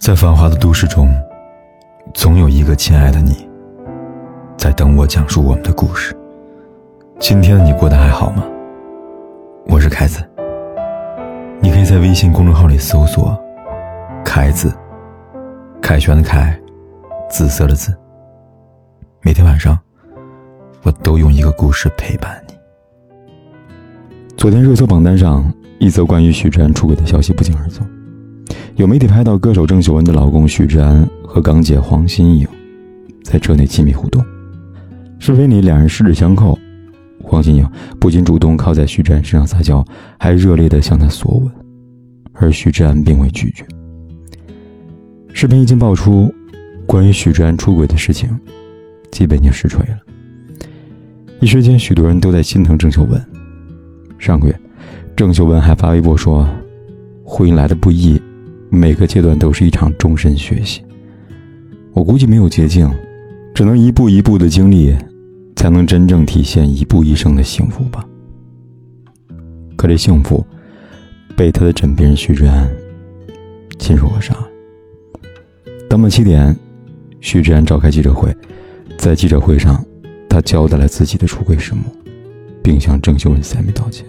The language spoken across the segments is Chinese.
在繁华的都市中，总有一个亲爱的你，在等我讲述我们的故事。今天的你过得还好吗？我是凯子，你可以在微信公众号里搜索“凯子”，凯旋的凯，紫色的紫。每天晚上，我都用一个故事陪伴你。昨天热搜榜单上，一则关于许志安出轨的消息不胫而走。有媒体拍到歌手郑秀文的老公许志安和港姐黄心颖在车内亲密互动，视频里两人十指相扣，黄心颖不仅主动靠在许志安身上撒娇，还热烈地向他索吻，而许志安并未拒绝。视频一经爆出，关于许志安出轨的事情基本就实锤了，一时间许多人都在心疼郑秀文。上个月，郑秀文还发微博说：“婚姻来的不易。”每个阶段都是一场终身学习，我估计没有捷径，只能一步一步的经历，才能真正体现一步一生的幸福吧。可这幸福，被他的枕边人徐志安亲手扼杀。当晚七点，徐志安召开记者会，在记者会上，他交代了自己的出轨始末，并向郑秀文三米道歉。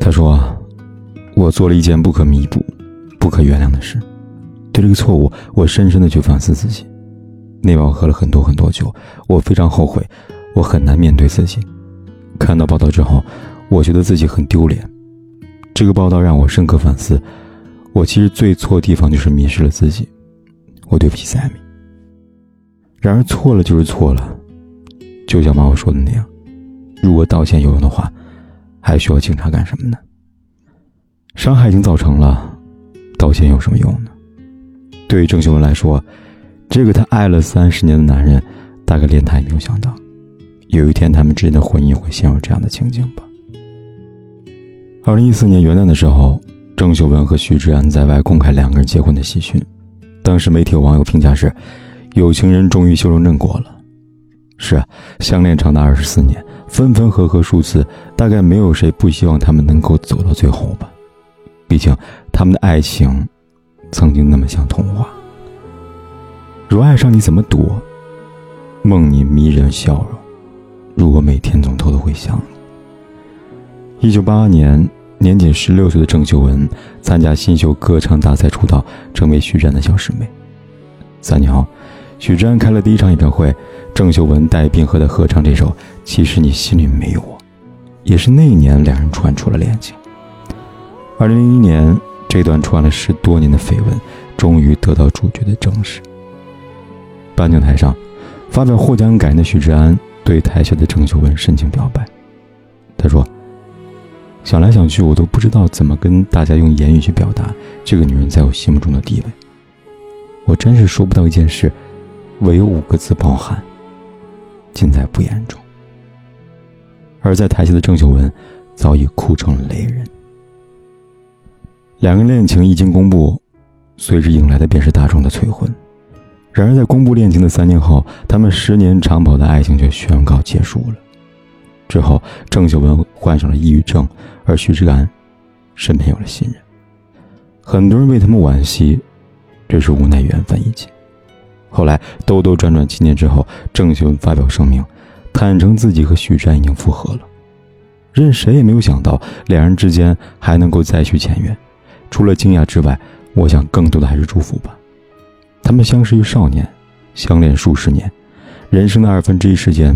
他说：“我做了一件不可弥补。”不可原谅的事，对这个错误，我深深的去反思自己。那晚我喝了很多很多酒，我非常后悔，我很难面对自己。看到报道之后，我觉得自己很丢脸。这个报道让我深刻反思，我其实最错的地方就是迷失了自己。我对不起 Sami。然而错了就是错了，就像妈妈说的那样，如果道歉有用的话，还需要警察干什么呢？伤害已经造成了。道歉有什么用呢？对于郑秀文来说，这个她爱了三十年的男人，大概连她也没有想到，有一天他们之间的婚姻会陷入这样的情景吧。二零一四年元旦的时候，郑秀文和徐志安在外公开两个人结婚的喜讯，当时媒体网友评价是：“有情人终于修成正果了。”是啊，相恋长达二十四年，分分合合数次，大概没有谁不希望他们能够走到最后吧。毕竟，他们的爱情曾经那么像童话。若爱上你怎么躲？梦你迷人笑容，如果每天总偷偷会想你。一九八八年，年仅十六岁的郑秀文参加新秀歌唱大赛出道，成为徐志安的小师妹。三年后，徐志安开了第一场演唱会，郑秀文带病和他合唱这首《其实你心里没有我》，也是那一年两人传出了恋情。二零零一年，这段传了十多年的绯闻，终于得到主角的证实。颁奖台上，发表获奖感言的许志安对台下的郑秀文深情表白。他说：“想来想去，我都不知道怎么跟大家用言语去表达这个女人在我心目中的地位。我真是说不到一件事，唯有五个字包含：尽在不言中。”而在台下的郑秀文早已哭成了泪人。两人恋情一经公布，随之迎来的便是大众的催婚。然而，在公布恋情的三年后，他们十年长跑的爱情却宣告结束了。之后，郑秀文患上了抑郁症，而徐志安身边有了新人。很多人为他们惋惜，这是无奈缘分已尽。后来，兜兜转转七年之后，郑秀文发表声明，坦诚自己和徐志安已经复合了。任谁也没有想到，两人之间还能够再续前缘。除了惊讶之外，我想更多的还是祝福吧。他们相识于少年，相恋数十年，人生的二分之一时间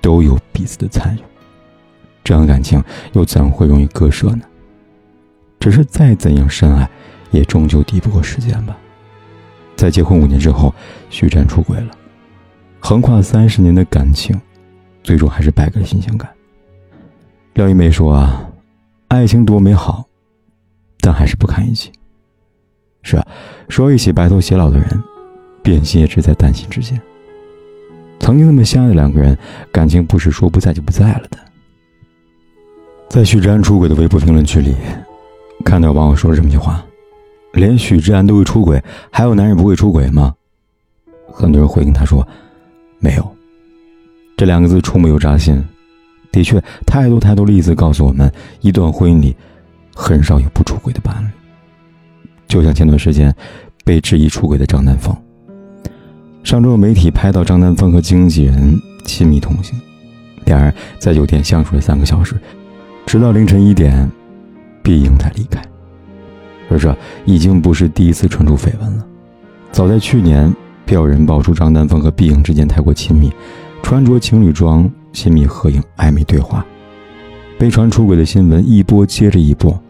都有彼此的参与。这样的感情又怎会容易割舍呢？只是再怎样深爱，也终究抵不过时间吧。在结婚五年之后，徐战出轨了，横跨三十年的感情，最终还是败给了新鲜感。廖一梅说啊，爱情多美好。但还是不堪一击。是啊，说一起白头偕老的人，变心也只在旦夕之间。曾经那么相爱的两个人，感情不是说不在就不在了的。在许志安出轨的微博评论区里，看到网友说了这么一句话：“连许志安都会出轨，还有男人不会出轨吗？”很多人回应他说：“没有。”这两个字触目又扎心。的确，太多太多例子告诉我们，一段婚姻里。很少有不出轨的伴侣，就像前段时间被质疑出轨的张丹峰。上周媒体拍到张丹峰和经纪人亲密同行，两人在酒店相处了三个小时，直到凌晨一点，毕莹才离开。而这已经不是第一次传出绯闻了，早在去年，便有人爆出张丹峰和毕莹之间太过亲密，穿着情侣装亲密合影、暧昧对话，被传出轨的新闻一波接着一波。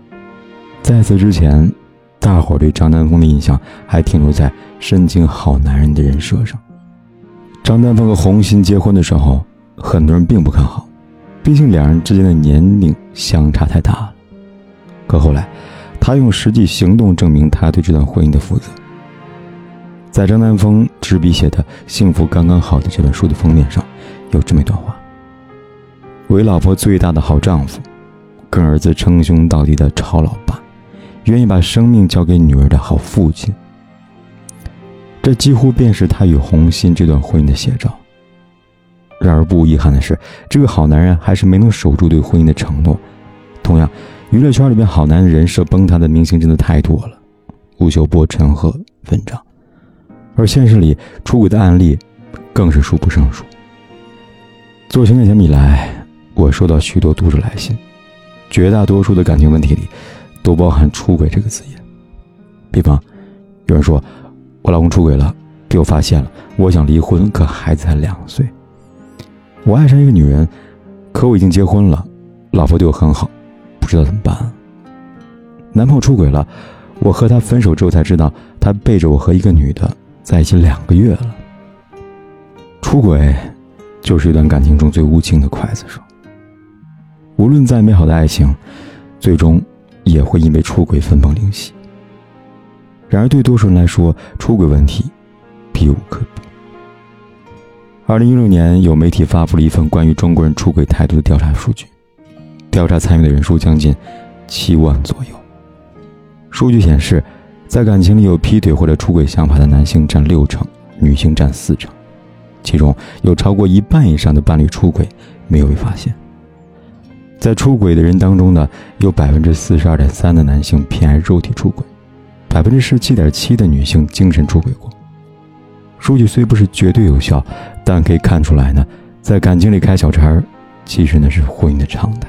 在此之前。大伙对张丹峰的印象还停留在深情好男人的人设上。张丹峰和洪鑫结婚的时候，很多人并不看好，毕竟两人之间的年龄相差太大了。可后来，他用实际行动证明他对这段婚姻的负责。在张丹峰执笔写的《幸福刚刚好》的这本书的封面上，有这么一段话：“为老婆最大的好丈夫，跟儿子称兄道弟的超老爸。”愿意把生命交给女儿的好父亲，这几乎便是他与红心这段婚姻的写照。然而不遗憾的是，这个好男人还是没能守住对婚姻的承诺。同样，娱乐圈里面好男人人设崩塌的明星真的太多了，吴秀波、陈赫、文章，而现实里出轨的案例更是数不胜数。做情感节目以来，我收到许多读者来信，绝大多数的感情问题里。都包含“出轨”这个字眼。比方，有人说：“我老公出轨了，被我发现了，我想离婚，可孩子才两岁。我爱上一个女人，可我已经结婚了，老婆对我很好，不知道怎么办。男朋友出轨了，我和他分手之后才知道，他背着我和一个女的在一起两个月了。出轨，就是一段感情中最无情的刽子手。无论再美好的爱情，最终……”也会因为出轨分崩离析。然而，对多数人来说，出轨问题避无可避。二零一六年，有媒体发布了一份关于中国人出轨态度的调查数据，调查参与的人数将近七万左右。数据显示，在感情里有劈腿或者出轨想法的男性占六成，女性占四成，其中有超过一半以上的伴侣出轨没有被发现。在出轨的人当中呢，有百分之四十二点三的男性偏爱肉体出轨，百分之十七点七的女性精神出轨过。数据虽不是绝对有效，但可以看出来呢，在感情里开小差，其实那是婚姻的常态。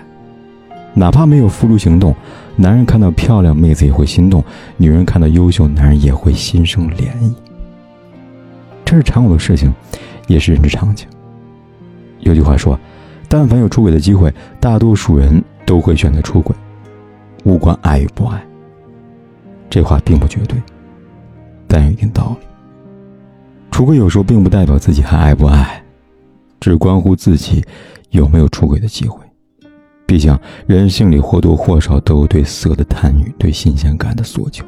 哪怕没有付诸行动，男人看到漂亮妹子也会心动，女人看到优秀男人也会心生涟漪。这是常有的事情，也是人之常情。有句话说。但凡有出轨的机会，大多数人都会选择出轨，无关爱与不爱。这话并不绝对，但有一定道理。出轨有时候并不代表自己还爱不爱，只关乎自己有没有出轨的机会。毕竟人性里或多或少都有对色的贪欲，对新鲜感的索求。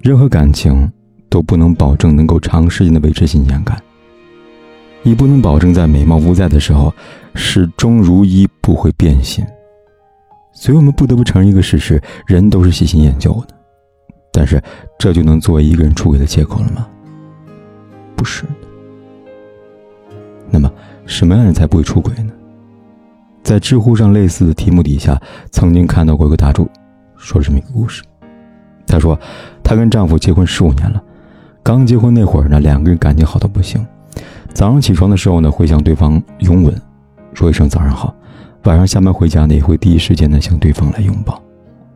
任何感情都不能保证能够长时间的维持新鲜感。你不能保证在美貌不在的时候，始终如一不会变心。所以我们不得不承认一个事实：人都是喜新厌旧的。但是，这就能作为一个人出轨的借口了吗？不是的。那么，什么样人才不会出轨呢？在知乎上类似的题目底下，曾经看到过一个大主说了这么一个故事。她说，她跟丈夫结婚十五年了，刚结婚那会儿呢，两个人感情好到不行。早上起床的时候呢，会向对方拥吻，说一声早上好；晚上下班回家呢，也会第一时间呢向对方来拥抱。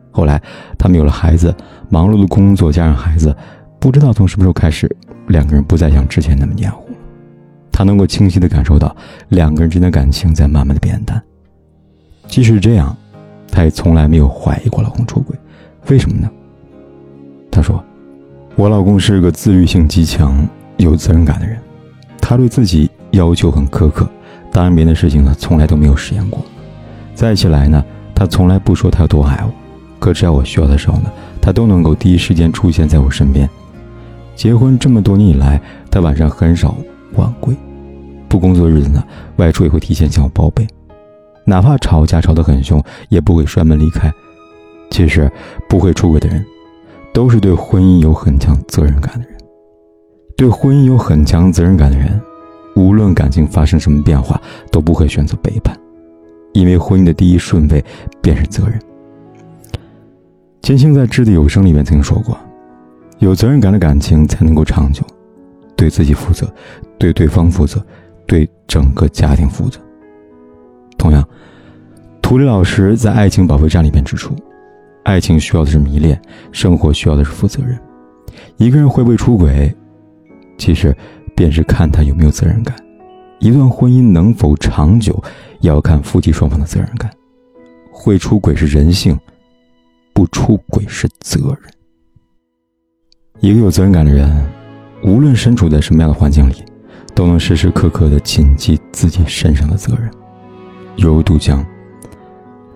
后来他们有了孩子，忙碌的工作加上孩子，不知道从什么时候开始，两个人不再像之前那么黏糊了。他能够清晰的感受到两个人之间的感情在慢慢的变淡。即使这样，他也从来没有怀疑过老公出轨。为什么呢？他说：“我老公是个自律性极强、有责任感的人。”他对自己要求很苛刻，答应别人的事情呢，从来都没有实现过。在一起来呢，他从来不说他有多爱我，可只要我需要的时候呢，他都能够第一时间出现在我身边。结婚这么多年以来，他晚上很少晚归，不工作日子呢，外出也会提前向我报备，哪怕吵架吵得很凶，也不会摔门离开。其实，不会出轨的人，都是对婚姻有很强责任感的人。对婚姻有很强责任感的人，无论感情发生什么变化，都不会选择背叛，因为婚姻的第一顺位便是责任。金星在《掷地有声》里面曾经说过：“有责任感的感情才能够长久，对自己负责，对对方负责，对整个家庭负责。同样，涂磊老师在《爱情保卫战》里面指出，爱情需要的是迷恋，生活需要的是负责任。一个人会不会出轨，其实便是看他有没有责任感。一段婚姻能否长久，要看夫妻双方的责任感。会出轨是人性，不出轨是责任。一个有责任感的人，无论身处在什么样的环境里，都能时时刻刻的谨记自己身上的责任。犹如杜江，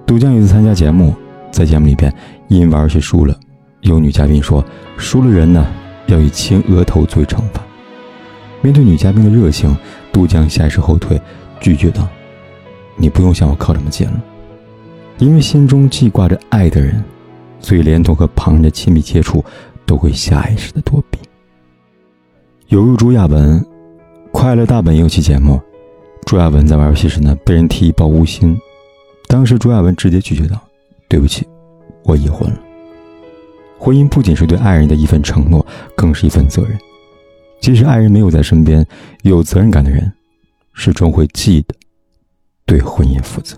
杜江有一次参加节目，在节目里边因玩游戏输了，有女嘉宾说：“输了人呢，要以亲额头作为惩罚。”面对女嘉宾的热情，杜江下意识后退，拒绝道：“你不用向我靠这么近了。”因为心中记挂着爱的人，所以连同和旁人的亲密接触，都会下意识的躲避。犹如朱亚文，《快乐大本营》有期节目，朱亚文在玩游戏时呢，被人提报无心，当时朱亚文直接拒绝道：“对不起，我已婚了。”婚姻不仅是对爱人的一份承诺，更是一份责任。即使爱人没有在身边，有责任感的人，始终会记得对婚姻负责。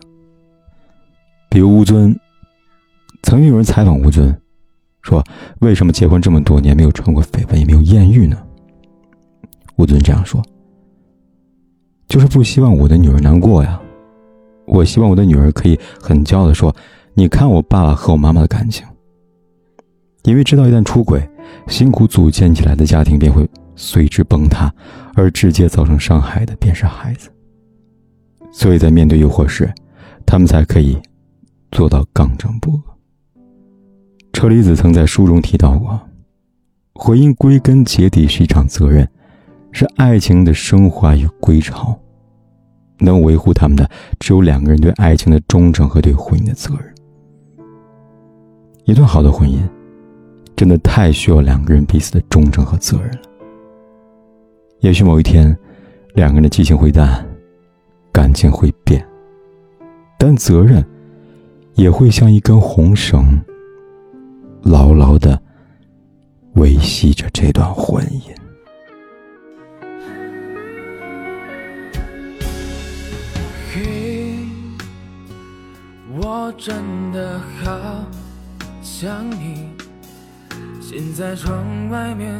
比如吴尊，曾经有人采访吴尊，说：“为什么结婚这么多年没有传过绯闻，也没有艳遇呢？”吴尊这样说：“就是不希望我的女儿难过呀，我希望我的女儿可以很骄傲的说，你看我爸爸和我妈妈的感情。因为知道一旦出轨，辛苦组建起来的家庭便会。”随之崩塌，而直接造成伤害的便是孩子。所以在面对诱惑时，他们才可以做到刚正不阿。车厘子曾在书中提到过，婚姻归根结底是一场责任，是爱情的升华与归巢。能维护他们的，只有两个人对爱情的忠诚和对婚姻的责任。一段好的婚姻，真的太需要两个人彼此的忠诚和责任了。也许某一天，两个人的激情会淡，感情会变，但责任也会像一根红绳，牢牢的维系着这段婚姻。嘿，我真的好想你，现在窗外面。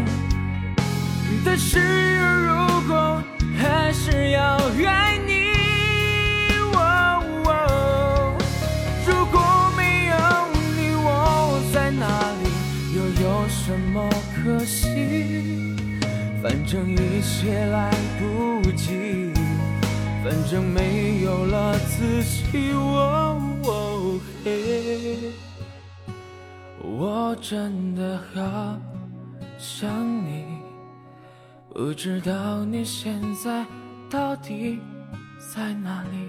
但是如果还是要爱你，如果没有你，我在哪里？又有什么可惜？反正一切来不及，反正没有了自己。我真的好想你。不知道你现在到底在哪里。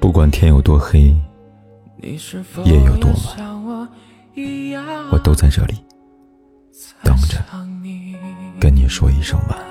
不管天有多黑夜有多晚我都在这里等着跟你说一声晚安。